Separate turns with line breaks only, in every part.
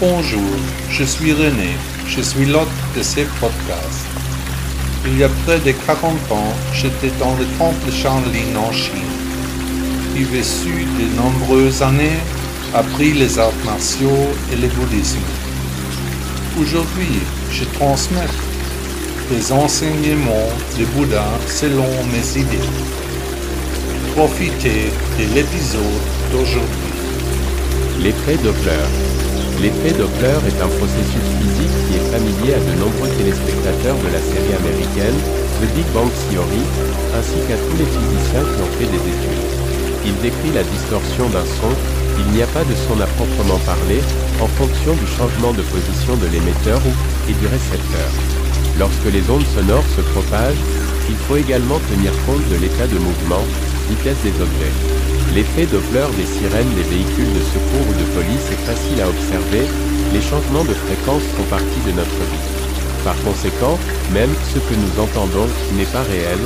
Bonjour, je suis René, je suis l'hôte de ces podcasts. Il y a près de 40 ans, j'étais dans le temple Shaolin en Chine. J'ai vécu de nombreuses années, appris les arts martiaux et le bouddhisme. Aujourd'hui, je transmets les enseignements du Bouddha selon mes idées. Profitez de l'épisode d'aujourd'hui.
L'effet Doppler. L'effet Doppler est un processus physique qui est familier à de nombreux téléspectateurs de la série américaine The Big Bang Theory, ainsi qu'à tous les physiciens qui ont fait des études. Il décrit la distorsion d'un son, il n'y a pas de son à proprement parler, en fonction du changement de position de l'émetteur ou et du récepteur. Lorsque les ondes sonores se propagent, il faut également tenir compte de l'état de mouvement, vitesse des objets. L'effet Doppler des sirènes des véhicules de secours ou de police est facile à observer, les changements de fréquence font partie de notre vie. Par conséquent, même ce que nous entendons n'est pas réel,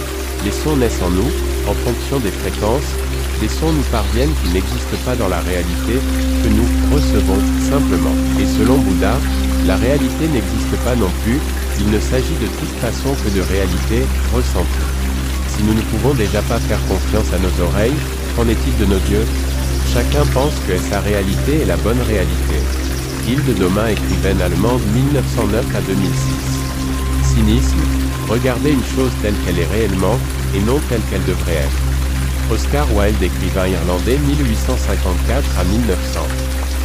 les sons naissent en nous, en fonction des fréquences, des sons nous parviennent qui n'existent pas dans la réalité, que nous recevons simplement. Et selon Bouddha, la réalité n'existe pas non plus, il ne s'agit de toute façon que de réalité ressentie. Si nous ne pouvons déjà pas faire confiance à nos oreilles, qu'en est-il de nos yeux Chacun pense que sa réalité est la bonne réalité. Hilde Domain, écrivaine allemande 1909 à 2006. Cynisme, regarder une chose telle qu'elle est réellement, et non telle qu'elle devrait être. Oscar Wilde, écrivain irlandais 1854 à 1900.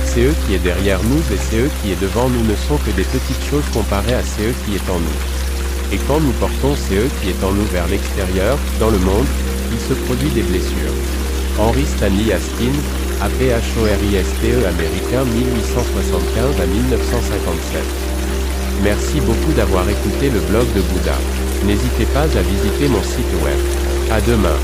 C'est eux qui est derrière nous et c'est eux qui est devant nous ne sont que des petites choses comparées à c'est eux qui est en nous. Et quand nous portons eux qui est en nous vers l'extérieur, dans le monde, il se produit des blessures. Henry Stanley Askin, APHORISTE américain 1875 à 1957. Merci beaucoup d'avoir écouté le blog de Bouddha. N'hésitez pas à visiter mon site web. À demain.